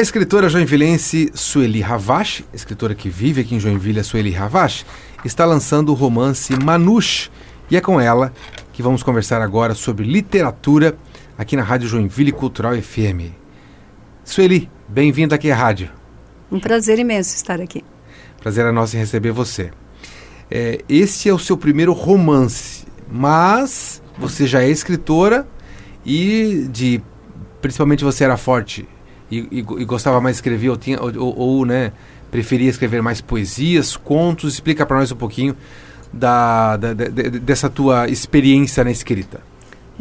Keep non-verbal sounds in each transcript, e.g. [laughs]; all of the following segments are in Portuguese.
A escritora joinvilense Sueli Ravache, escritora que vive aqui em Joinville, a Sueli Ravache, está lançando o romance Manush e é com ela que vamos conversar agora sobre literatura aqui na Rádio Joinville Cultural FM. Sueli, bem-vinda aqui à rádio. Um prazer imenso estar aqui. Prazer é nosso em receber você. É, este é o seu primeiro romance, mas você já é escritora e de principalmente você era forte e, e, e gostava mais de escrever ou, tinha, ou, ou, ou, né, preferia escrever mais poesias, contos. Explica para nós um pouquinho da, da, da, dessa tua experiência na escrita.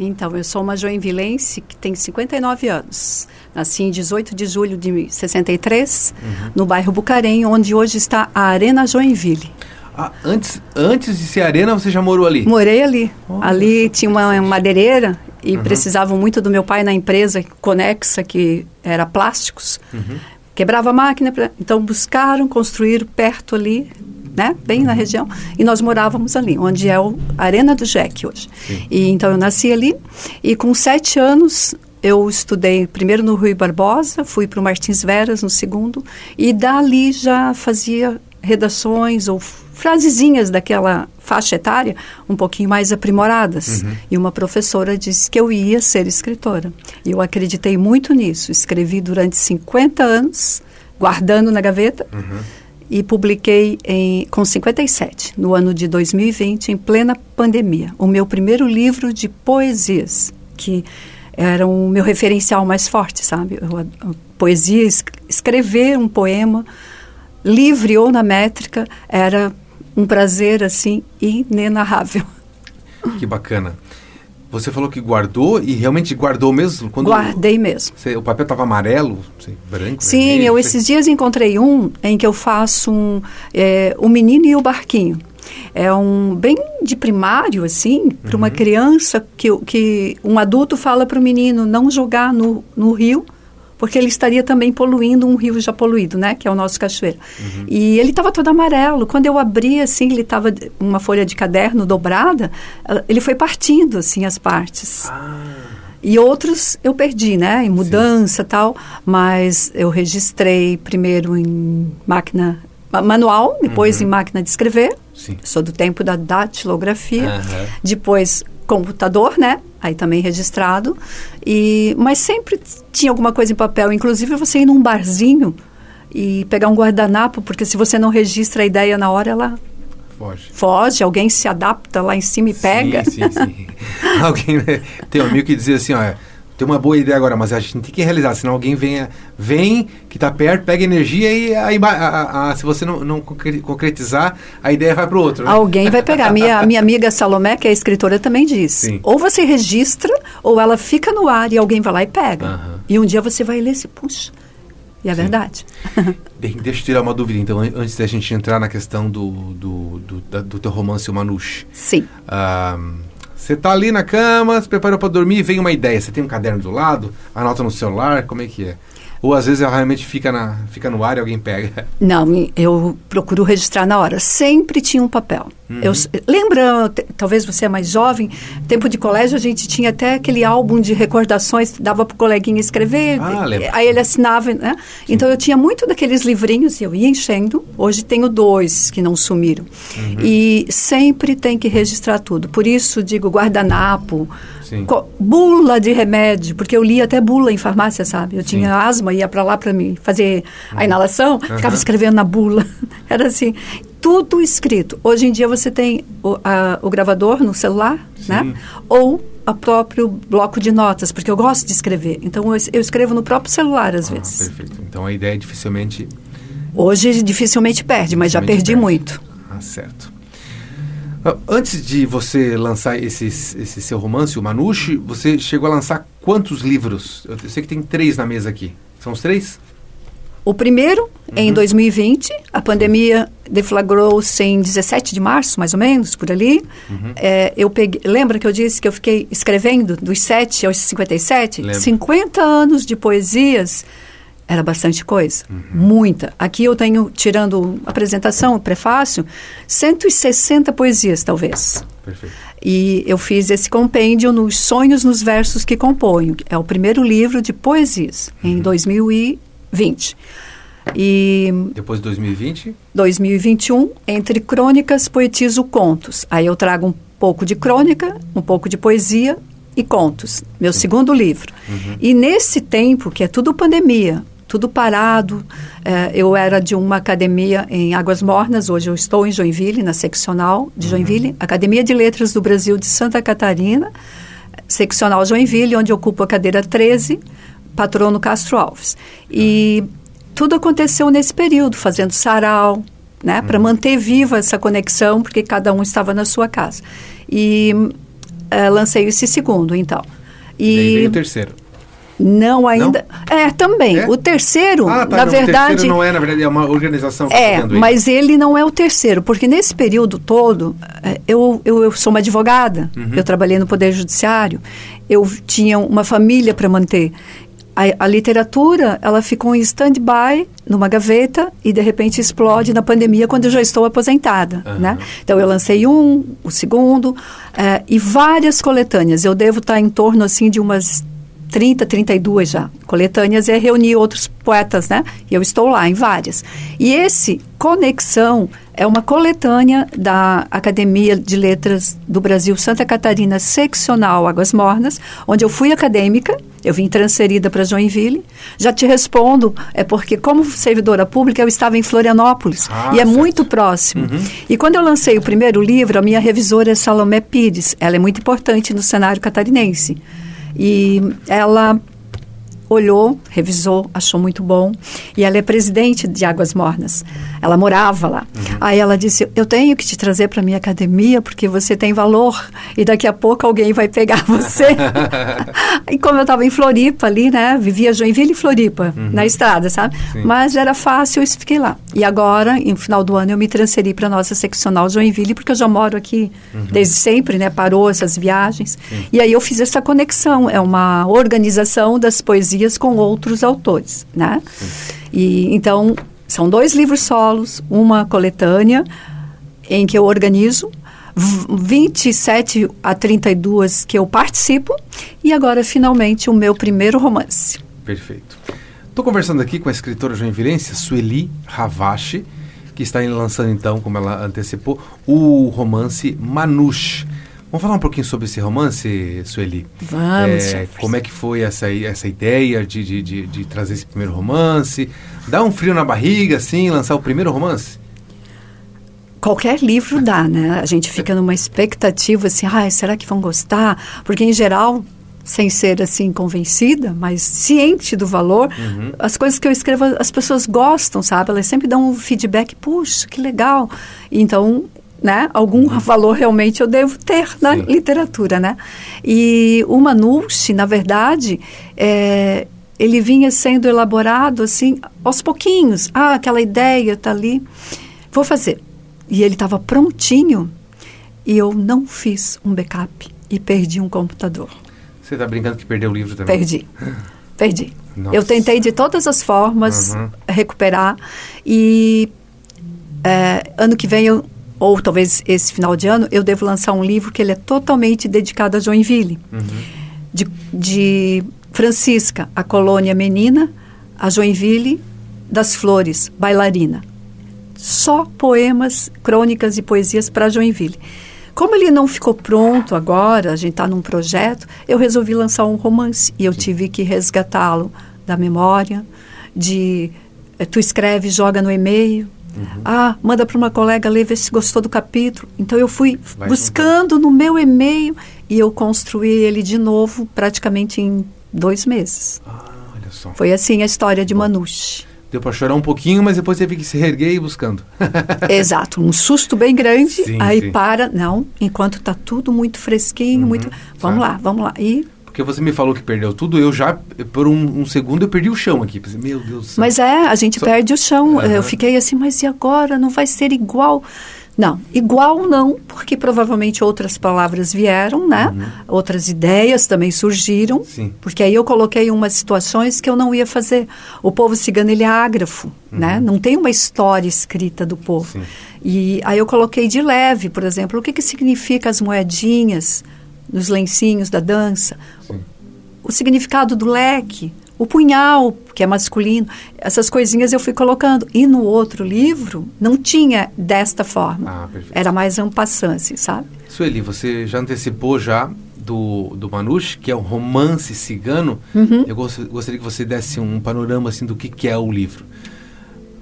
Então, eu sou uma joinvilense que tem 59 anos. Nasci em 18 de julho de 63, uhum. no bairro Bucarém, onde hoje está a Arena Joinville. Ah, antes, antes de ser Arena, você já morou ali? Morei ali. Oh, ali tinha uma madeireira e uhum. precisavam muito do meu pai na empresa Conexa, que era plásticos. Uhum. Quebrava a máquina, então buscaram construir perto ali, né, bem uhum. na região, e nós morávamos ali, onde é o Arena do Jack hoje. Sim. E então eu nasci ali e com sete anos eu estudei primeiro no Rui Barbosa, fui para o Martins Veras no segundo e dali já fazia redações ou frasezinhas daquela faixa etária um pouquinho mais aprimoradas. Uhum. E uma professora disse que eu ia ser escritora. E eu acreditei muito nisso. Escrevi durante 50 anos, guardando na gaveta. Uhum. E publiquei em, com 57, no ano de 2020, em plena pandemia, o meu primeiro livro de poesias, que era o meu referencial mais forte, sabe? Eu, a, a poesia, escrever um poema livre ou na métrica, era um prazer assim inenarrável. Que bacana. Você falou que guardou e realmente guardou mesmo? Quando Guardei mesmo. Você, o papel estava amarelo, assim, branco? Sim, vermelho, eu esses dias encontrei um em que eu faço um, é, o menino e o barquinho. É um bem de primário, assim, para uma uhum. criança que, que um adulto fala para o menino não jogar no, no rio porque ele estaria também poluindo um rio já poluído, né? Que é o nosso cachoeiro. Uhum. E ele estava todo amarelo. Quando eu abri, assim, ele estava uma folha de caderno dobrada, ele foi partindo, assim, as partes. Ah. E outros eu perdi, né? Em mudança e tal. Mas eu registrei primeiro em máquina manual, depois uhum. em máquina de escrever. Sim. Sou do tempo da datilografia. Uhum. Depois computador, né? Aí também registrado. E, mas sempre tinha alguma coisa em papel. Inclusive você ir num barzinho e pegar um guardanapo, porque se você não registra a ideia na hora, ela foge. Foge, alguém se adapta lá em cima e pega. Sim, sim, sim. [laughs] alguém tem um amigo que dizia assim, ó, tem uma boa ideia agora, mas a gente tem que realizar, senão alguém vem, vem que está perto, pega energia e a, a, a, se você não, não concretizar, a ideia vai para o outro. Né? Alguém vai pegar. Minha, [laughs] minha amiga Salomé, que é escritora, também diz. Sim. Ou você registra, ou ela fica no ar e alguém vai lá e pega. Uhum. E um dia você vai ler e se puxa. E é Sim. verdade. [laughs] Bem, deixa eu tirar uma dúvida, então, antes da gente entrar na questão do, do, do, do teu romance, o Manush. Sim. Um, você tá ali na cama, se preparou para dormir, vem uma ideia. Você tem um caderno do lado, anota no celular, como é que é? Ou às vezes ela realmente fica, na, fica no ar e alguém pega? Não, eu procuro registrar na hora. Sempre tinha um papel. Uhum. Eu, lembra, talvez você é mais jovem, tempo de colégio a gente tinha até aquele álbum de recordações, dava para o coleguinha escrever, ah, aí ele assinava, né? Sim. Então eu tinha muito daqueles livrinhos e eu ia enchendo. Hoje tenho dois que não sumiram. Uhum. E sempre tem que registrar tudo. Por isso digo guardanapo, bula de remédio, porque eu li até bula em farmácia, sabe? Eu Sim. tinha asma, ia para lá para me fazer a uhum. inalação, uhum. ficava escrevendo na bula. [laughs] Era assim, tudo escrito. Hoje em dia você tem o, a, o gravador no celular, Sim. né? Ou o próprio bloco de notas, porque eu gosto de escrever. Então eu, eu escrevo no próprio celular às ah, vezes. Perfeito. Então a ideia é dificilmente. Hoje dificilmente perde, mas já perdi perde. muito. Ah, certo. Ah, antes de você lançar esse, esse seu romance, o Manushi, você chegou a lançar quantos livros? Eu sei que tem três na mesa aqui. São os três? O primeiro, uhum. em 2020, a pandemia deflagrou-se em 17 de março, mais ou menos, por ali. Uhum. É, eu peguei, lembra que eu disse que eu fiquei escrevendo dos 7 aos 57? Lembra. 50 anos de poesias era bastante coisa, uhum. muita. Aqui eu tenho, tirando apresentação, o prefácio, 160 poesias, talvez. Perfeito. E eu fiz esse compêndio nos Sonhos nos Versos que Componho. É o primeiro livro de poesias, uhum. em 2000 e 20. E Depois de 2020? 2021, entre crônicas, poetizo contos. Aí eu trago um pouco de crônica, um pouco de poesia e contos. Meu segundo livro. E nesse tempo, que é tudo pandemia, tudo parado, eh, eu era de uma academia em Águas Mornas, hoje eu estou em Joinville, na seccional de Joinville, Academia de Letras do Brasil de Santa Catarina, seccional Joinville, onde ocupo a cadeira 13, patrono Castro Alves. E tudo aconteceu nesse período, fazendo sarau, né, para manter viva essa conexão, porque cada um estava na sua casa. E eh, lancei esse segundo, então. E E veio o terceiro. Não ainda. É, também. É? O terceiro, Ah, tá. na não, verdade. O terceiro não é, na verdade, é uma organização que está É, mas ele não é o terceiro, porque nesse período todo, eh, eu, eu, eu sou uma advogada, Uhum. eu trabalhei no Poder Judiciário, eu tinha uma família para manter. A, a literatura, ela ficou em stand-by, numa gaveta, e de repente explode na pandemia, quando eu já estou aposentada, Aham. né? Então, eu lancei um, o segundo, eh, e várias coletâneas. Eu devo estar em torno, assim, de umas 30, 32 já. Coletâneas é reunir outros poetas, né? E eu estou lá em várias. E esse Conexão é uma coletânea da Academia de Letras do Brasil Santa Catarina Seccional Águas Mornas, onde eu fui acadêmica, eu vim transferida para Joinville. Já te respondo, é porque como servidora pública eu estava em Florianópolis Ah, e é certo. muito próximo. E quando eu lancei o primeiro livro, a minha revisora é Salomé Pires. Ela é muito importante no cenário catarinense. E ela olhou, revisou, achou muito bom. E ela é presidente de Águas Mornas. Ela morava lá. Aí ela disse: Eu tenho que te trazer para minha academia porque você tem valor e daqui a pouco alguém vai pegar você. [laughs] e como eu estava em Floripa ali, né? Vivia Joinville e Floripa, na estrada, sabe? Sim. Mas era fácil, eu fiquei lá. E agora, no final do ano, eu me transferi para nossa seccional Joinville porque eu já moro aqui desde sempre, né? Parou essas viagens. E aí eu fiz essa conexão. É uma organização das poesias com outros autores, né? E então são dois livros solos, uma coletânea em que eu organizo, v- 27 a 32 que eu participo e agora finalmente o meu primeiro romance. Perfeito. Estou conversando aqui com a escritora joinvilense Sueli Ravache, que está lançando então, como ela antecipou, o romance Manush. Vamos falar um pouquinho sobre esse romance, Sueli? Vamos, É, como é que foi essa, essa ideia de, de, de, de trazer esse primeiro romance? Dá um frio na barriga, assim, lançar o primeiro romance? Qualquer livro dá, né? A gente fica numa expectativa assim, ai, será que vão gostar? Porque em geral, sem ser assim convencida, mas ciente do valor, as coisas que eu escrevo as pessoas gostam, sabe? Elas sempre dão um feedback, puxa, que legal. Então, né? Algum valor realmente eu devo ter na Sim. literatura, né? E o Manucci, na verdade, é, ele vinha sendo elaborado assim aos pouquinhos. Ah, aquela ideia está ali, vou fazer. E ele estava prontinho e eu não fiz um backup e perdi um computador. Você está brincando que perdeu o livro também? Perdi. Perdi. Nossa. Eu tentei de todas as formas Uhum. recuperar e é, ano que vem eu ou talvez esse final de ano eu devo lançar um livro que ele é totalmente dedicado a Joinville, Uhum. de, de Francisca, a colônia menina, a Joinville das flores, bailarina. Só poemas, crônicas e poesias para Joinville. Como ele não ficou pronto agora, a gente está num projeto, eu resolvi lançar um romance e eu tive que resgatá-lo da memória, de eh, tu escreve, joga no e-mail, ah, manda para uma colega ler, ver se gostou do capítulo. Então eu fui Vai buscando no meu e-mail e eu construí ele de novo praticamente em dois meses. Ah, olha só. Foi assim a história de Manush. Deu para chorar um pouquinho, mas depois teve que se reerguer e ir buscando. [laughs] Exato, um susto bem grande, Sim, aí sim. para, não, enquanto está tudo muito fresquinho, muito, vamos lá, vamos lá. E, Porque você me falou que perdeu tudo, eu já, por um, um segundo, eu perdi o chão aqui. Pensei, Meu Deus do céu. mas é, a gente Só- perde o chão. Aham. Eu fiquei assim, mas e agora? Não vai ser igual? Não, igual não, porque provavelmente outras palavras vieram, né? Outras ideias também surgiram. Uhum. Sim. Porque aí eu coloquei umas situações que eu não ia fazer. O povo cigano, ele é ágrafo, né? Não tem uma história escrita do povo. Uhum. Sim. E aí eu coloquei de leve, por exemplo, o que, que significa as moedinhas nos lencinhos da dança? Sim. O significado do leque, o punhal, que é masculino, essas coisinhas eu fui colocando. E no outro livro não tinha desta forma. Ah. Era mais um passante, sabe? Sueli, você já antecipou já do, do Manush, que é um romance cigano. Uhum. Eu gost- gostaria que você desse um panorama assim do que, que é o livro.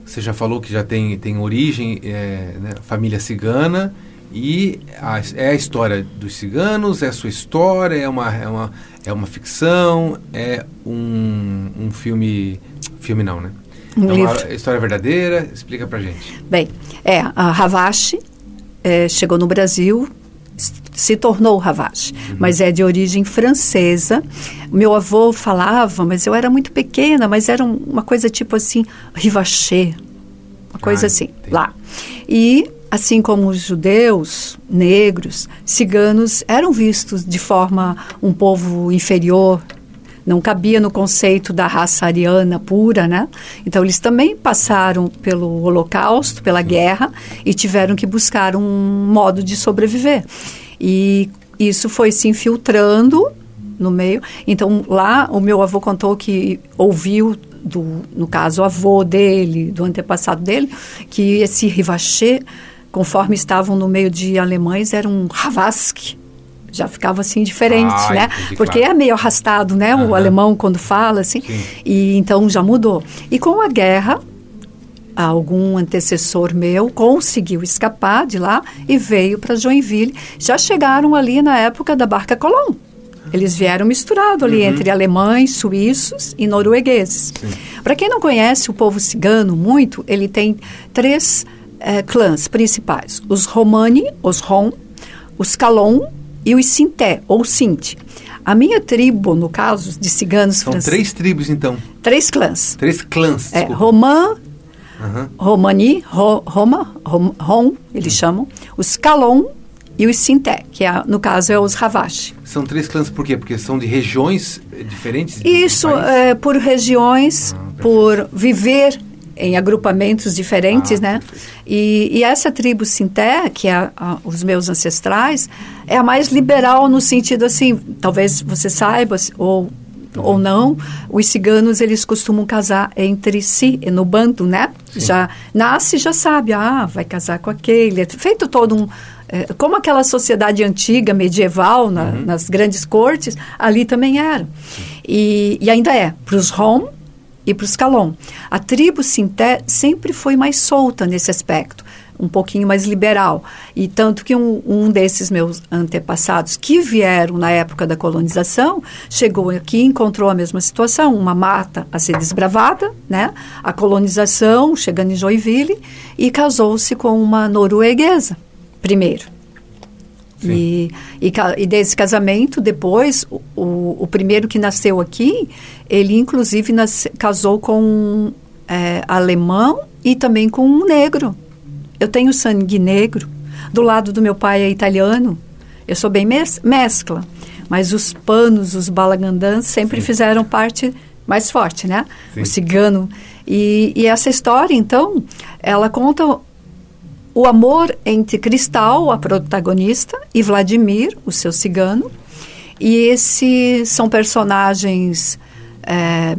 Você já falou que já tem, tem origem, é, né, família cigana, e a- é a história dos ciganos, é a sua história, é uma, é uma, é uma ficção, é um, um filme. Filme não, né? Um é uma livro. história verdadeira. Explica pra gente. Bem, é, a Ravache é, chegou no Brasil, se tornou Ravache, mas é de origem francesa. Meu avô falava, mas eu era muito pequena, mas era um- uma coisa tipo assim, Rivaché, uma coisa Ah, assim, entendi. lá. E, assim como os judeus, negros, ciganos eram vistos de forma um povo inferior, não cabia no conceito da raça ariana pura, né? Então eles também passaram pelo Holocausto, pela guerra e tiveram que buscar um modo de sobreviver. E isso foi se infiltrando no meio. Então lá o meu avô contou que ouviu do, no caso, o avô dele, do antepassado dele, que esse Rivaché, conforme estavam no meio de alemães, era um Havask. Já ficava assim diferente, Ah, né? entendi, Porque claro. é meio arrastado, né? Aham. O alemão quando fala, assim. Sim. E então já mudou. E com a guerra, algum antecessor meu conseguiu escapar de lá e veio para Joinville. Já chegaram ali na época da Barca Colón. Eles vieram misturado ali entre alemães, suíços e noruegueses. Para quem não conhece o povo cigano muito, ele tem três eh, clãs principais: os Romani, os Rom, os Calon e os Sinté ou Sinti. A minha tribo, no caso de ciganos São franceses, três tribos, então. três clãs. Três clãs. É. Romã, Aham. Romani, Ro, Roma, Rom, Rom, eles chamam, os Calon e os Sinté, que é, no caso é os Ravache. São três clãs por quê? Porque são de regiões eh, diferentes? Isso é por regiões, Ah, por viver em agrupamentos diferentes, Ah, né? E, e essa tribo Sinté, que é a- a- os meus ancestrais, é a mais liberal no sentido assim, talvez você saiba ou ou não, os ciganos eles costumam casar entre si no bando, né? Sim. Já nasce já sabe, ah, vai casar com aquele, é feito todo um é, como aquela sociedade antiga, medieval, na- Uhum. nas grandes cortes, ali também era. E, e ainda é, para os Rom e para os Calon. A tribo Sinté sempre foi mais solta nesse aspecto, um pouquinho mais liberal. E tanto que um, um desses meus antepassados que vieram na época da colonização, chegou aqui e encontrou a mesma situação, uma mata a ser desbravada, né? A colonização, chegando em Joinville, e casou-se com uma norueguesa, primeiro. E, e, e desse casamento, depois, o, o, o primeiro que nasceu aqui, ele inclusive nasce- casou com um é, alemão e também com um negro. Eu tenho sangue negro. Do lado do meu pai é italiano. Eu sou bem mes mescla. Mas os panos, os balagandãs, sempre Sim. fizeram parte mais forte, né? Sim. O cigano. E, e essa história, então, ela conta o amor entre Cristal, a protagonista, e Vladimir, o seu cigano. E esses são personagens é,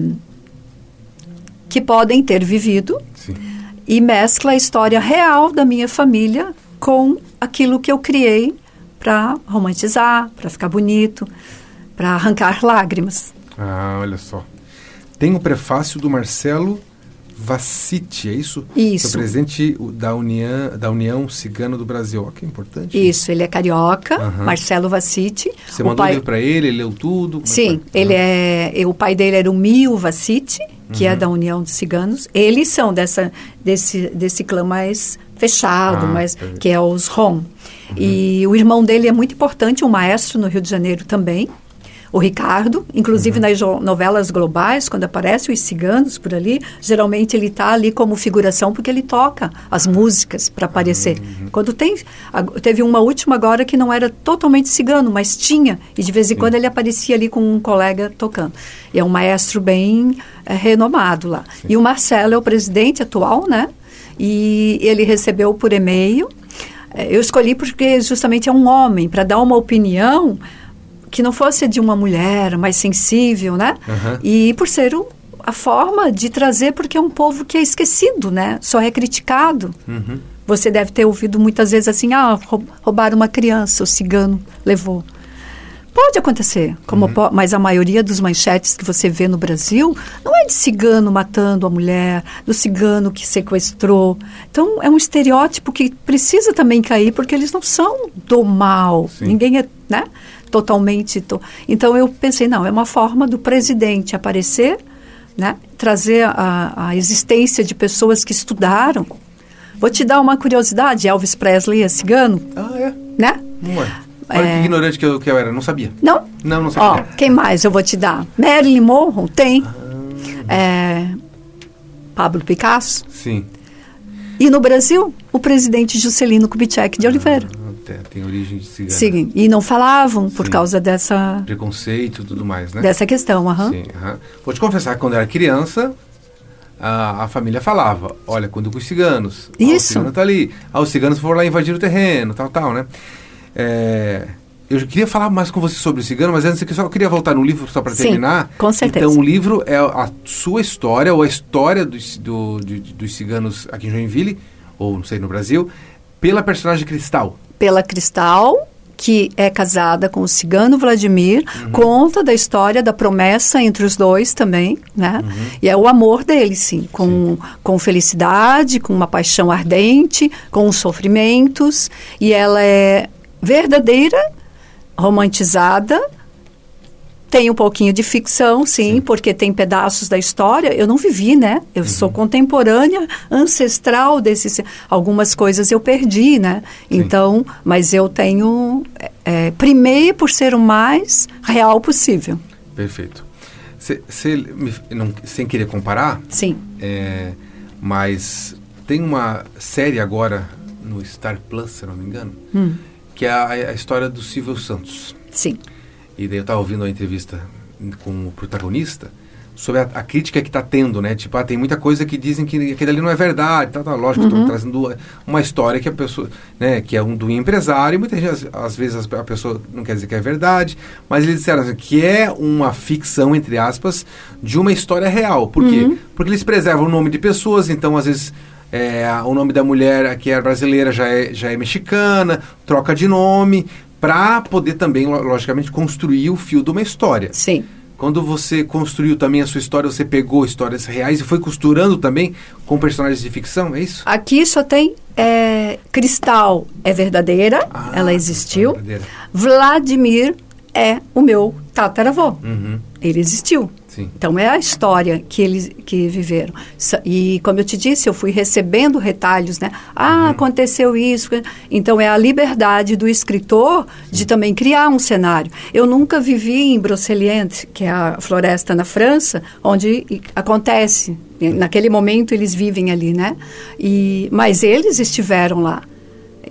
que podem ter vivido Sim. e mescla a história real da minha família com aquilo que eu criei para romantizar, para ficar bonito, para arrancar lágrimas. Ah, olha só. Tem o prefácio do Marcelo Vassiti, é isso? Isso. É o presidente da União, da União Cigana do Brasil. Ó, que importante. Isso, ele é carioca, Aham. Marcelo Vassiti. Você O mandou pai- livro para ele, ele leu tudo? É Sim, foi? ele Aham. é. O pai dele era o Mio Vassiti, que Uhum. é da União dos Ciganos. Eles são dessa, desse, desse clã mais fechado, Ah, perfeito. que é os Rom. E o irmão dele é muito importante, um maestro no Rio de Janeiro também. O Ricardo, inclusive Uhum. nas novelas globais, quando aparecem os ciganos por ali, geralmente ele está ali como figuração porque ele toca as músicas para aparecer. Uhum. Quando tem. Teve uma última agora que não era totalmente cigano, mas tinha. E de vez em Sim. quando ele aparecia ali com um colega tocando. E é um maestro bem eh, renomado lá. E o Marcelo é o presidente atual, né? E ele recebeu por e-mail. Eh, Eu escolhi porque justamente é um homem, para dar uma opinião que não fosse de uma mulher mais sensível, né? Aham. E por ser o- a forma de trazer, porque é um povo que é esquecido, né? Só é criticado. Uhum. Você deve ter ouvido muitas vezes assim, ah, rou- roubaram uma criança, o cigano levou. Pode acontecer, como po- mas a maioria dos manchetes que você vê no Brasil não é de cigano matando a mulher, do cigano que sequestrou. Então é um estereótipo que precisa também cair porque eles não são do mal. Sim. Ninguém é, né, totalmente. to- Então eu pensei, não, é uma forma do presidente aparecer, né, trazer a, a existência de pessoas que estudaram. Vou te dar uma curiosidade, Elvis Presley é cigano, Ah, é? né? Ué. Olha É. que ignorante que eu, que eu era, não sabia. Não? Não, não Ó, sabia. quem mais eu vou te dar? Marilyn Monroe tem. Ah. É, Pablo Picasso. Sim. E no Brasil, o presidente Juscelino Kubitschek de Oliveira. Ah, tem, tem origem de cigana. Sim, e não falavam por Sim. causa dessa, Preconceito e tudo mais, né? dessa questão. aham. Sim, aham. Vou te confessar que quando eu era criança, a, a família falava, olha, quando com os ciganos. ó, o Isso. cigano tá ali. Ah, os ciganos foram lá invadir o terreno, tal, tal, né? É, eu queria falar mais com você sobre o cigano, mas antes eu só queria voltar no livro só para Sim, terminar. com certeza. Então o livro é a sua história, ou a história dos, do, de- dos ciganos aqui em Joinville, ou não sei, no Brasil, pela personagem Cristal. Pela Cristal, que é casada com o cigano Vladimir, Uhum. conta da história da promessa entre os dois também, né? Uhum. E é o amor deles, sim, com, com felicidade, com uma paixão ardente, com os sofrimentos. E ela é verdadeira, romantizada, tem um pouquinho de ficção, sim, porque tem pedaços da história. Eu não vivi, né? Eu sou contemporânea, ancestral desses. Algumas coisas eu perdi, né? Sim. Então, mas eu tenho. É, é, primei por ser o mais real possível. Perfeito. Cê, cê me- não- sem querer comparar, Sim. É, mas tem uma série agora no Star Plus, se não me engano, Hum, que é a, a história do Silvio Santos. sim. E daí eu estava ouvindo a entrevista com o protagonista sobre a, a crítica que está tendo, né? Tipo, ah, tem muita coisa que dizem que aquilo ali não é verdade, tá, tá, lógico, estão trazendo uma história que a pessoa, né, que é um do empresário, e muitas vezes, às vezes a pessoa não quer dizer que é verdade, mas eles disseram assim, que é uma ficção, entre aspas, de uma história real. Por quê? Porque eles preservam o nome de pessoas, então às vezes é, o nome da mulher que é brasileira já é, já é mexicana, troca de nome, para poder também, lo- logicamente, construir o fio de uma história. Sim. Quando você construiu também a sua história, você pegou histórias reais e foi costurando também com personagens de ficção, é isso? Aqui só tem é, Cristal é verdadeira, Ah, ela existiu. verdadeira. Vladimir é o meu tataravô. Uhum, Ele existiu. Sim. Então é a história que eles que viveram. E como eu te disse, eu fui recebendo retalhos, né? Ah, aconteceu isso. Então é a liberdade do escritor de também criar um cenário. Eu nunca vivi em Broceliande, que é a floresta na França, onde acontece. E Naquele momento eles vivem ali, né? E mas eles estiveram lá.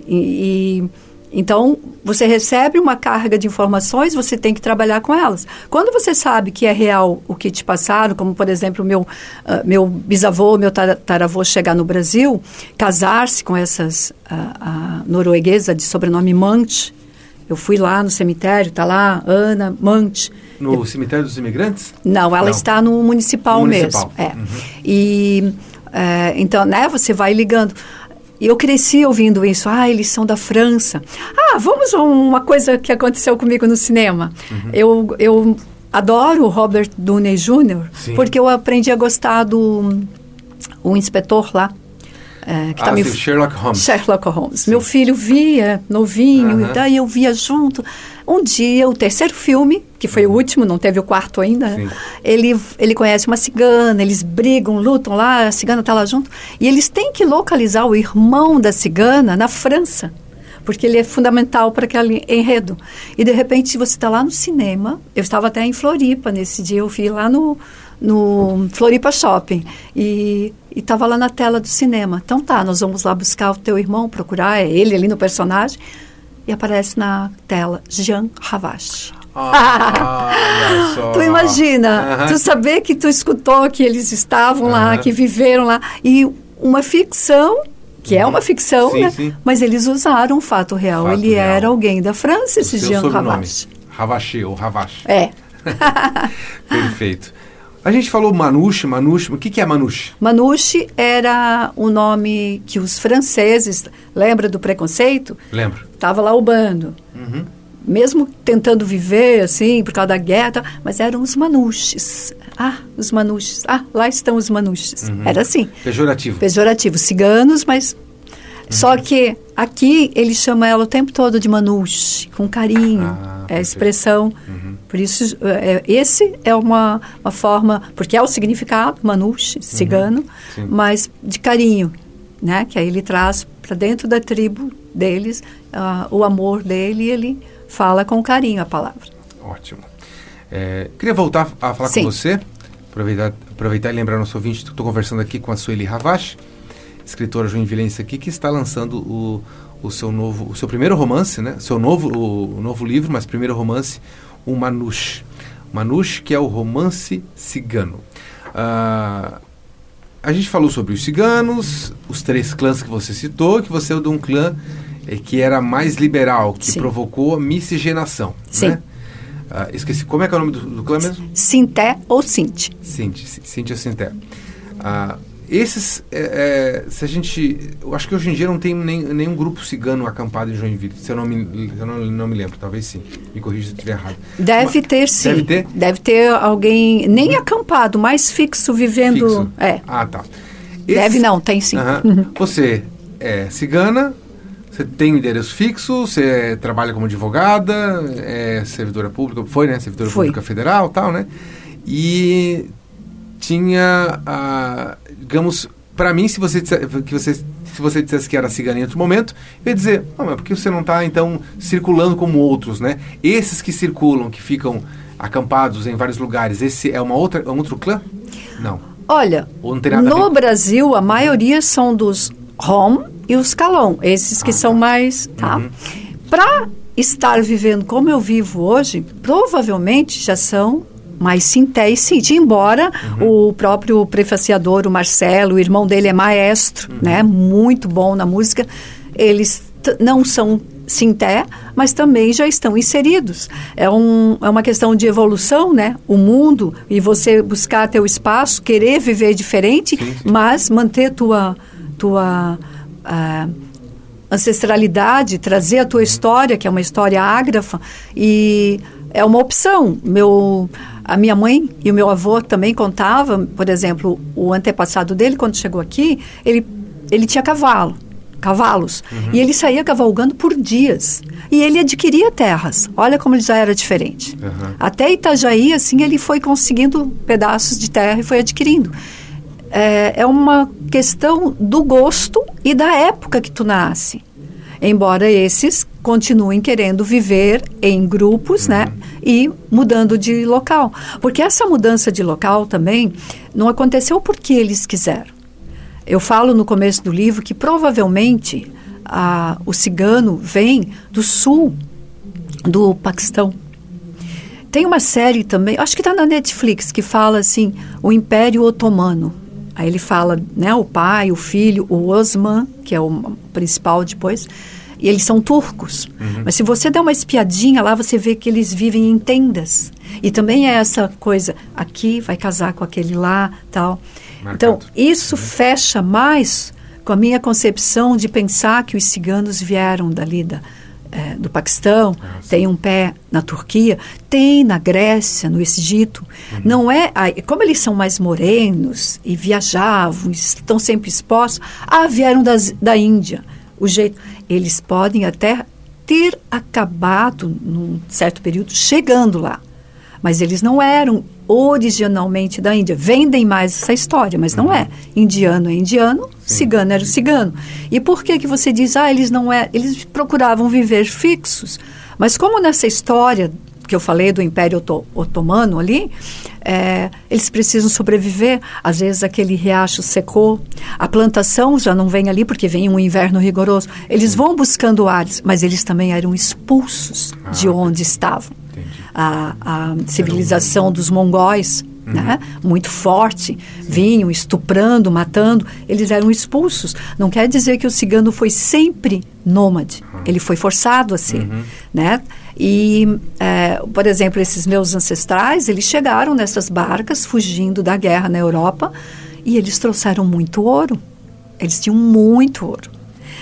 E, e- então você recebe uma carga de informações, você tem que trabalhar com elas. Quando você sabe que é real o que te passaram, como por exemplo meu ah, meu bisavô, meu tataravô chegar no Brasil, casar-se com essas a norueguesa de sobrenome Mante. Eu fui lá no cemitério, tá lá Ana Mante. No Cemitério dos Imigrantes? Não, ela Não. está no municipal, No municipal. mesmo. É. Uhum. E é, então, né, você vai ligando. E eu cresci ouvindo isso. Ah, eles são da França. Ah, vamos a uma coisa que aconteceu comigo no cinema. Uhum. Eu, eu adoro o Robert Downey Jr. Sim. porque eu aprendi a gostar do o inspetor lá. É, que Ah, tá me sim, Sherlock Holmes. Sherlock Holmes. Meu filho via, novinho, e daí eu via junto. Um dia, o terceiro filme, que foi o último, não teve o quarto ainda? Sim. ele, ele conhece uma cigana, eles brigam, lutam lá, a cigana está lá junto. E eles têm que localizar o irmão da cigana na França, porque ele é fundamental para aquele enredo. E, de repente, você está lá no cinema, eu estava até em Floripa nesse dia, eu vi lá no, no Floripa Shopping, e estava lá na tela do cinema. Então tá, nós vamos lá buscar o teu irmão, procurar, é ele ali no personagem, e aparece na tela Jean Ravache. Ah. [laughs] Tu imagina, tu saber que tu escutou que eles estavam lá, que viveram lá, e uma ficção, que é uma ficção, Sim, né? sim. Mas eles usaram um fato real. Fato Ele real. era alguém da França, O esse Jean. Ravache. Ravache ou Ravache. É. [laughs] Perfeito. A gente falou Manouche, Manouche. O que, que é Manouche? Manouche era o nome que os franceses, lembra do preconceito? Lembro. Tava lá o bando. Uhum. Mesmo tentando viver assim, por causa da guerra, mas eram os manouches. Ah, os manouches. Ah, lá estão os manouches. Uhum. Era assim. Pejorativo. Pejorativo. Ciganos, mas. Só Uhum. que aqui ele chama ela o tempo todo de manouche, com carinho. Ah, é a expressão. Uhum. Por isso, é, esse é uma, uma forma, porque é o significado, manouche, cigano, Uhum. Mas de carinho, né? Que aí ele traz para dentro da tribo deles ah, o amor dele e ele fala com carinho a palavra. Ótimo. É, queria voltar a falar Sim. com você, aproveitar, aproveitar e lembrar nosso ouvinte, estou conversando aqui com a Sueli Ravache, escritora joinvilense aqui, que está lançando o, o seu novo, o seu primeiro romance, né? Seu novo, o, o novo livro, mas primeiro romance, o Manouche. Manouche, que é o romance cigano. Ah, a gente falou sobre os ciganos, os três clãs que você citou, que você é de um clã eh, que era mais liberal, que Sim. provocou a miscigenação. Sim. Né? Ah, esqueci, como é que é o nome do, do clã mesmo? Sinté ou Sinte. Cinti, C- Cíntia Sinté. Ah, esses, é, é, se a gente, eu acho que hoje em dia não tem nem, nenhum grupo cigano acampado em Joinville, se eu não me, eu não, não me lembro, talvez sim, me corrija se estiver errado. Deve Ma- ter sim. Deve ter? Deve ter alguém, nem acampado, mais fixo, vivendo. Fixo. É. Ah, tá. Deve Esses- não, tem sim. Aham. Você é cigana, você tem um endereço fixo, você trabalha como advogada, é servidora pública, foi, né? Servidora Fui. pública federal tal, né? E tinha, ah, digamos, para mim, se você, que você, se você dissesse que era cigana em outro momento, eu ia dizer, ah, mas por que você não está, então, circulando como outros, né? Esses que circulam, que ficam acampados em vários lugares, esse é uma outra, é um outro clã? Não. Olha, a no ver? Brasil, a maioria são dos Rom e os Calon, esses que Ah, são tá. mais. Tá? Uhum. Para estar vivendo como eu vivo hoje, provavelmente já são mais Sinté e Cinti, embora Uhum. o próprio prefaciador, o Marcelo, o irmão dele é maestro, Uhum. né? Muito bom na música. Eles não são Sinté, mas também já estão inseridos. É, um, é uma questão de evolução, né? O mundo e você buscar teu espaço, querer viver diferente, Sim, sim. mas manter tua tua ah, ancestralidade, trazer a tua história, que é uma história ágrafa, e é uma opção. Meu, a minha mãe e o meu avô também contavam, por exemplo, o antepassado dele, quando chegou aqui, ele, ele tinha cavalo, cavalos, e ele saía cavalgando por dias. E ele adquiria terras. Olha como ele já era diferente. Aham. Até Itajaí, assim, ele foi conseguindo pedaços de terra e foi adquirindo. É, é uma questão do gosto e da época que tu nasce. Embora esses continuem querendo viver em grupos, né? E mudando de local. Porque essa mudança de local também não aconteceu porque eles quiseram. Eu falo no começo do livro que provavelmente a, o cigano vem do sul do Paquistão. Tem uma série também, acho que está na Netflix, que fala assim, o Império Otomano. Aí ele fala, né, o pai, o filho, o Osman, que é o principal depois, e eles são turcos. Mas se você der uma espiadinha lá, você vê que eles vivem em tendas. E também é essa coisa, aqui vai casar com aquele lá, tal. Então, Marcado. isso fecha mais com a minha concepção de pensar que os ciganos vieram dali da, eh, do Paquistão, Ah, tem um pé na Turquia, tem na Grécia, no Egito. Uhum. Não é, como eles são mais morenos e viajavam, estão sempre expostos, ah, vieram das, da Índia. O jeito, eles podem até ter acabado num certo período chegando lá, mas eles não eram originalmente da Índia. Vendem mais essa história, mas não é. Indiano é indiano, cigano era o cigano. E por que que você diz, ah, eles não é, eles procuravam viver fixos. Mas como nessa história que eu falei do Império Oto- Otomano ali, é, eles precisam sobreviver. Às vezes aquele riacho secou, a plantação já não vem ali porque vem um inverno rigoroso. Eles vão buscando ares, mas eles também eram expulsos de Ah. onde estavam a, a civilização dos mongóis, uhum. né? muito forte, Sim. vinham estuprando, matando, eles eram expulsos. Não quer dizer que o cigano foi sempre nômade, uhum. ele foi forçado a ser. Uhum. Né? E, é, por exemplo, esses meus ancestrais, eles chegaram nessas barcas fugindo da guerra na Europa e eles trouxeram muito ouro. Eles tinham muito ouro.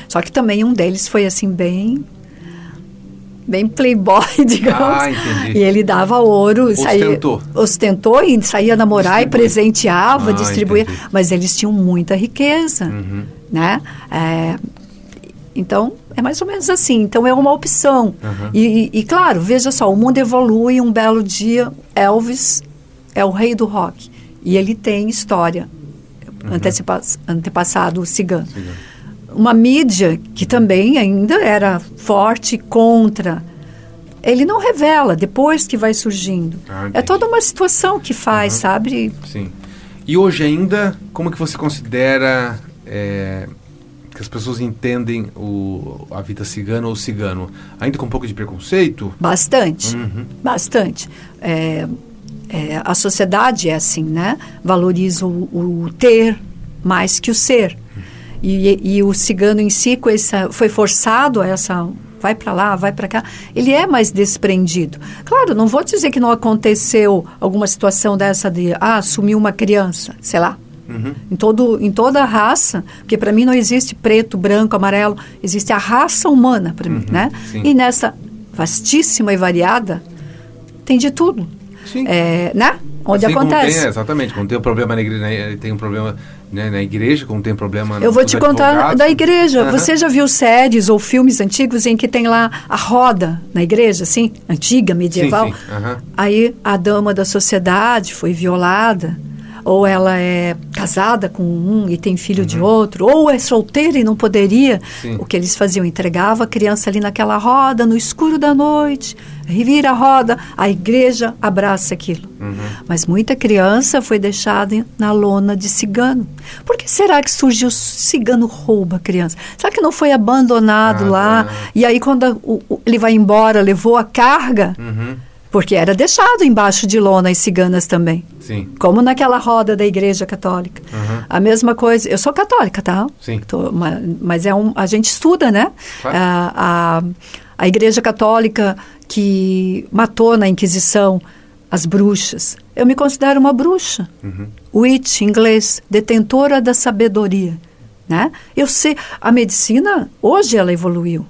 Só que também um deles foi assim bem bem playboy, [laughs] digamos. Ah, entendi. E ele dava ouro, ostentou. Saía, ostentou e saía namorar e presenteava, ah, distribuía. Entendi. Mas eles tinham muita riqueza, uhum. né? É, então, é mais ou menos assim. Então, é uma opção. Uhum. E, e, e, claro, veja só, o mundo evolui. Um belo dia, Elvis é o rei do rock. E ele tem história. Uhum. antepassado cigano. cigano uma mídia que também ainda era forte contra. Ele não revela, depois que vai surgindo. Ah, é toda uma situação que faz, uhum. sabe? Sim. E hoje ainda, como que você considera é, que as pessoas entendem o, a vida cigana ou cigano? Ainda com um pouco de preconceito? Bastante, uhum. bastante. É, é, a sociedade é assim, né? Valoriza o, o ter mais que o ser. E, e o cigano em si com essa, foi forçado a essa vai para lá, vai para cá, ele é mais desprendido. Claro, não vou dizer que não aconteceu alguma situação dessa de ah, sumiu uma criança, sei lá. Uhum. Em, todo, em toda a raça, porque para mim não existe preto, branco, amarelo, existe a raça humana para uhum, mim, né? Sim. E nessa vastíssima e variada, tem de tudo. Sim. É, né? Onde assim acontece. Tem, exatamente, quando tem um problema na igreja, tem um problema né, na igreja, como tem problema Eu vou te contar da igreja. Uhum. Você já viu séries ou filmes antigos em que tem lá a roda na igreja, assim, antiga, medieval? Sim, sim. Aí a dama da sociedade foi violada ou ela é casada com um e tem filho uhum. de outro, ou é solteira e não poderia. Sim. O que eles faziam? Entregava a criança ali naquela roda, no escuro da noite, revira a roda, a igreja abraça aquilo. Uhum. Mas muita criança foi deixada na lona de cigano. Por que será que surgiu cigano rouba a criança? Será que não foi abandonado ah, lá? Tá. E aí, quando o, o, ele vai embora, levou a carga? Uhum porque era deixado embaixo de lona as ciganas também. Sim. Como naquela roda da igreja católica. Uhum. A mesma coisa. Eu sou católica, tá? Sim. Tô, mas, é um, a gente estuda, né? Claro. A, a, a igreja católica que matou na Inquisição as bruxas. Eu me considero uma bruxa. Uhum. Witch, em inglês, detentora da sabedoria. Né? Eu sei, a medicina, hoje ela evoluiu.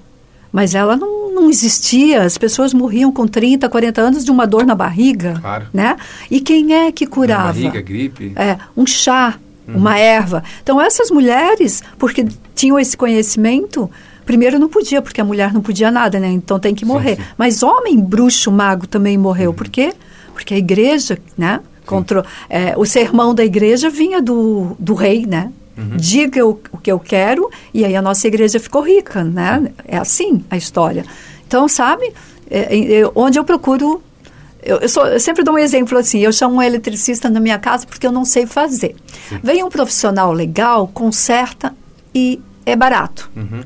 Mas ela não, não existia. As pessoas morriam com 30, 40 anos de uma dor na barriga. Claro. Né? E quem é que curava? barriga, gripe. É, um chá, uhum. uma erva. Então, essas mulheres, porque tinham esse conhecimento, primeiro não podia, porque a mulher não podia nada, né? Então tem que morrer. Sim, sim. Mas homem bruxo, mago também morreu. Uhum. Por quê? Porque a igreja, né? Contra, é, o sermão da igreja vinha do, do rei, né? Uhum. Diga o, o, que eu quero e aí a nossa igreja ficou rica, né? É assim a história. Então, sabe, é, é, onde eu procuro eu, eu, sou, eu, sempre dou um exemplo assim: eu chamo um eletricista na minha casa porque eu não sei fazer. Sim. Vem um profissional legal, conserta e é barato. Uhum.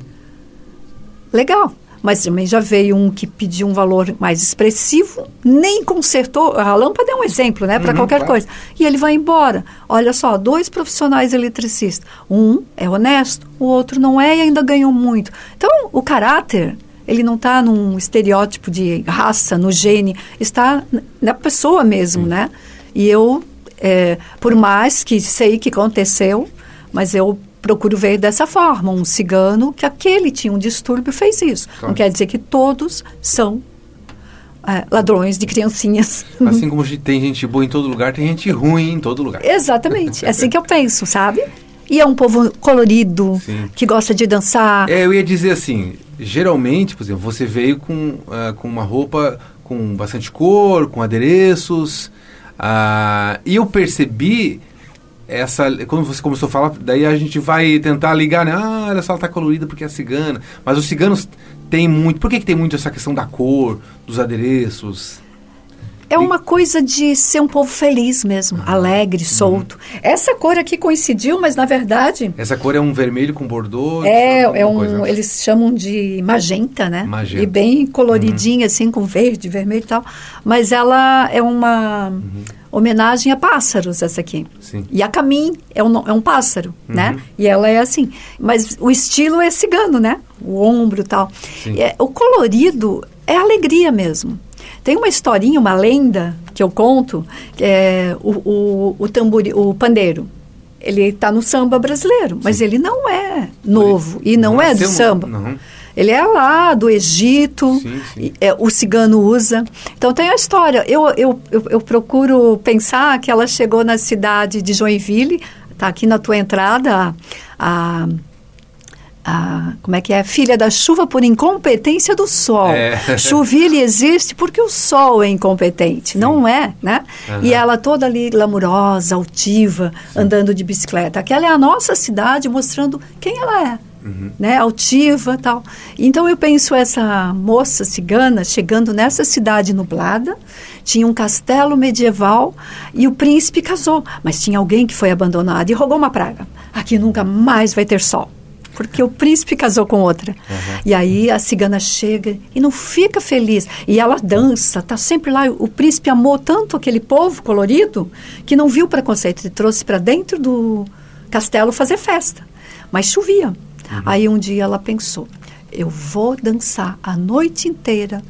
Legal. Mas também já veio um que pediu um valor mais expressivo, nem consertou. A lâmpada é um exemplo, né? Para uhum, qualquer claro. coisa. E ele vai embora. Olha só, dois profissionais eletricistas. Um é honesto, o outro não é e ainda ganhou muito. Então, o caráter ele não está num estereótipo de raça, no gene, está na pessoa mesmo, Sim. né? E eu, é, por mais que sei que aconteceu, mas eu procuro ver dessa forma. Um cigano que aquele tinha um distúrbio fez isso. Não quer dizer que todos são é, ladrões de criancinhas. Assim como tem gente boa em todo lugar, tem gente ruim em todo lugar. Exatamente. [laughs] É assim que eu penso, sabe? E é um povo colorido, Sim. que gosta de dançar. É, eu ia dizer assim, geralmente, por exemplo, você veio com, uh, com uma roupa com bastante cor, com adereços, uh, e eu percebi essa quando você começou a falar, daí a gente vai tentar ligar, né? Ah, olha só, ela tá colorida porque é cigana. Mas os ciganos têm muito. Por que, que tem muito essa questão da cor, dos adereços? É uma coisa de ser um povo feliz mesmo, Ah. alegre, solto. Essa cor aqui coincidiu, mas na verdade Essa cor é um vermelho com bordô? é, alguma é um, coisa? eles chamam de magenta, né? Magenta. Uhum. E bem coloridinha, assim, com verde, vermelho e tal. Mas ela é uma Uhum. homenagem a pássaros, essa aqui. Sim. E a Camim é um, é um pássaro, Uhum. né? E ela é assim. Mas o estilo é cigano, né? O ombro e tal. É, o colorido é alegria mesmo. Tem uma historinha, uma lenda que eu conto, que é o, o, o, tambori, o pandeiro. Ele está no samba brasileiro, mas ele não é novo e não, é do samba. não. Ele é lá do Egito, Sim, sim. é, o cigano usa. Então tem a história. Eu, eu, eu, eu procuro pensar que ela chegou na cidade de Joinville, está aqui na tua entrada, a, a- como é que é? Filha da chuva por incompetência do sol. É. [laughs] Chuville existe porque o sol é incompetente, não é, né? Aham. E ela toda ali glamurosa, altiva, andando de bicicleta. Aquela é a nossa cidade mostrando quem ela é. Uhum. Né, altiva tal. Então eu penso essa moça cigana chegando nessa cidade nublada, tinha um castelo medieval e o príncipe casou, mas tinha alguém que foi abandonado e rogou uma praga. Aqui nunca mais vai ter sol. Porque o príncipe casou com outra. E aí a cigana chega e não fica feliz. E ela dança, tá sempre lá. O príncipe amou tanto aquele povo colorido que não viu preconceito. Ele trouxe para dentro do castelo fazer festa. Mas chovia. Aí um dia ela pensou: eu vou dançar a noite inteira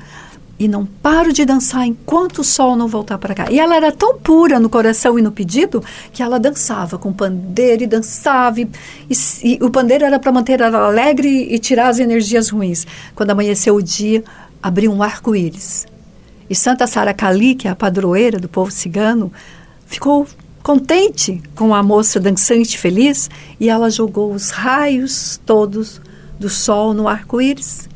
e não paro de dançar enquanto o sol não voltar para cá. E ela era tão pura no coração e no pedido que ela dançava com pandeiro e dançava. E, e- e o pandeiro era para manter ela alegre e tirar as energias ruins. Quando amanheceu o dia, abriu um arco-íris. E Santa Sara Cali, que é a padroeira do povo cigano, ficou contente com a moça dançante feliz e ela jogou os raios todos do sol no arco-íris.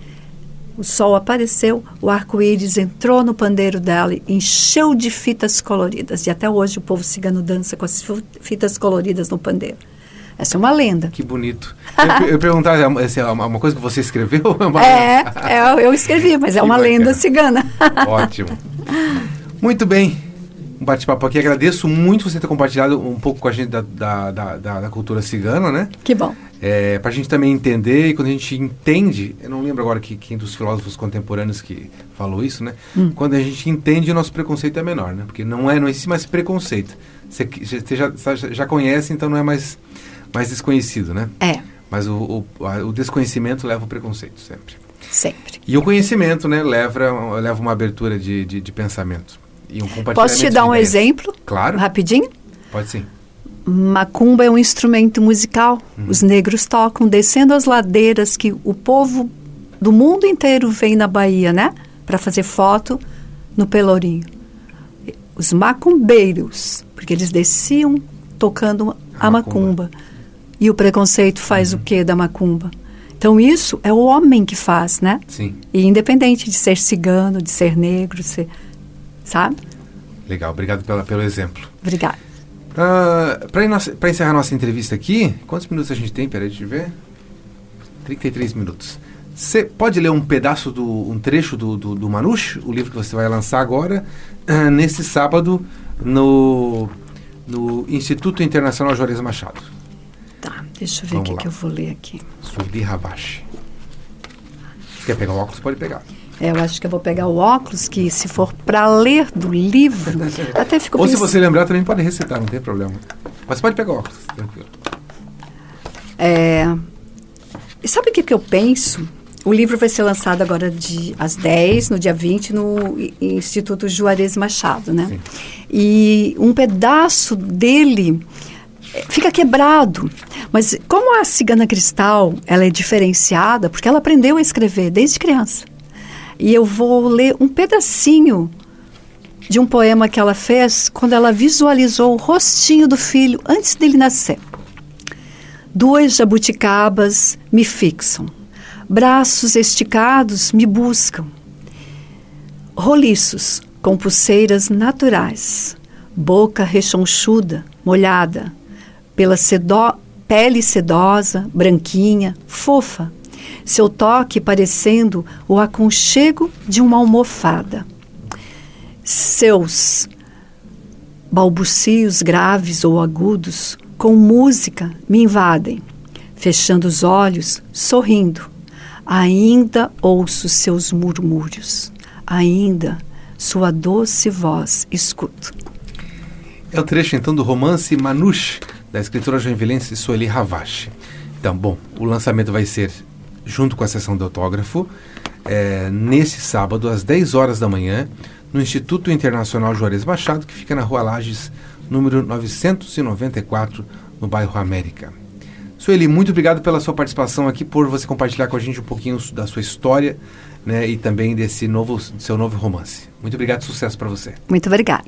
O sol apareceu, o arco-íris entrou no pandeiro dela e encheu de fitas coloridas. E até hoje o povo cigano dança com as fitas coloridas no pandeiro. Essa é uma lenda. Que bonito. Eu, eu perguntar, é se é uma coisa que você escreveu? uma- É, é, eu escrevi, mas é Que uma bacana. lenda cigana. Ótimo. Muito bem. Um bate-papo aqui. Agradeço muito você ter compartilhado um pouco com a gente da, da, da- da cultura cigana, né? que bom. É, para a gente também entender, e quando a gente entende, eu não lembro agora que, quem dos filósofos contemporâneos que falou isso, né? Hum. Quando a gente entende, o nosso preconceito é menor, né? Porque não é, não existe mais preconceito. Você, você já, já, conhece, então não é mais, mais desconhecido, né? É, Mas o, o, a- o desconhecimento leva o preconceito sempre. sempre. E o conhecimento, né, leva, leva uma abertura de, de, de pensamento. E um compartilhamento Posso te dar um exemplo? Claro, Rapidinho? pode sim. Macumba é um instrumento musical. Os negros tocam descendo as ladeiras que o povo do mundo inteiro vem na Bahia, né? Para fazer foto no Pelourinho. Os macumbeiros, porque eles desciam tocando a A macumba. E o preconceito faz o que da macumba? Então isso é o homem que faz, né? Sim, E independente de ser cigano, de ser negro, de ser, sabe? legal. Obrigado pela, pelo exemplo. Obrigada. Uh, Para encerrar nossa entrevista aqui, quantos minutos a gente tem? Peraí, deixa eu ver. 33 minutos. Você pode ler um pedaço, do, um trecho do, do, do Manouche, o livro que você vai lançar agora, ah, nesse sábado, no, no Instituto Internacional Juarez Machado. Tá, deixa eu ver o que, que eu vou ler aqui. Surdi Ravache. Quer pegar o óculos, pode pegar. É, eu acho que eu vou pegar o óculos, que se for para ler do livro, [laughs] até fico Ou se pensando- você lembrar, também pode recitar, não tem problema. Mas pode pegar o óculos, tranquilo. É, e sabe o que, que eu penso? O livro vai ser lançado agora de, às 10, no dia 20, no Instituto Juarez Machado, né? Sim. E um pedaço dele eh, fica quebrado. Mas como a cigana cristal, ela é diferenciada, porque ela aprendeu a escrever desde criança. E eu vou ler um pedacinho de um poema que ela fez quando ela visualizou o rostinho do filho antes dele nascer. Duas jabuticabas me fixam, braços esticados me buscam. Roliços, com pulseiras naturais, boca rechonchuda, molhada, pela sedó- pele sedosa, branquinha, fofa, seu toque parecendo o aconchego de uma almofada. Seus balbucios graves ou agudos com música me invadem. Fechando os olhos, sorrindo, ainda ouço seus murmúrios, ainda sua doce voz escuto. É o trecho então do romance Manush, da escritora joinvilense Sueli Ravache. Então, bom, o lançamento vai ser junto com a sessão de autógrafo, é, nesse sábado, às 10 horas da manhã, no Instituto Internacional Juarez Machado, que fica na Rua Lages, número 994, no bairro América. Sueli, muito obrigado pela sua participação aqui, por você compartilhar com a gente um pouquinho da sua história né, e também desse novo, seu novo romance. Muito obrigado, sucesso para você. Muito obrigada.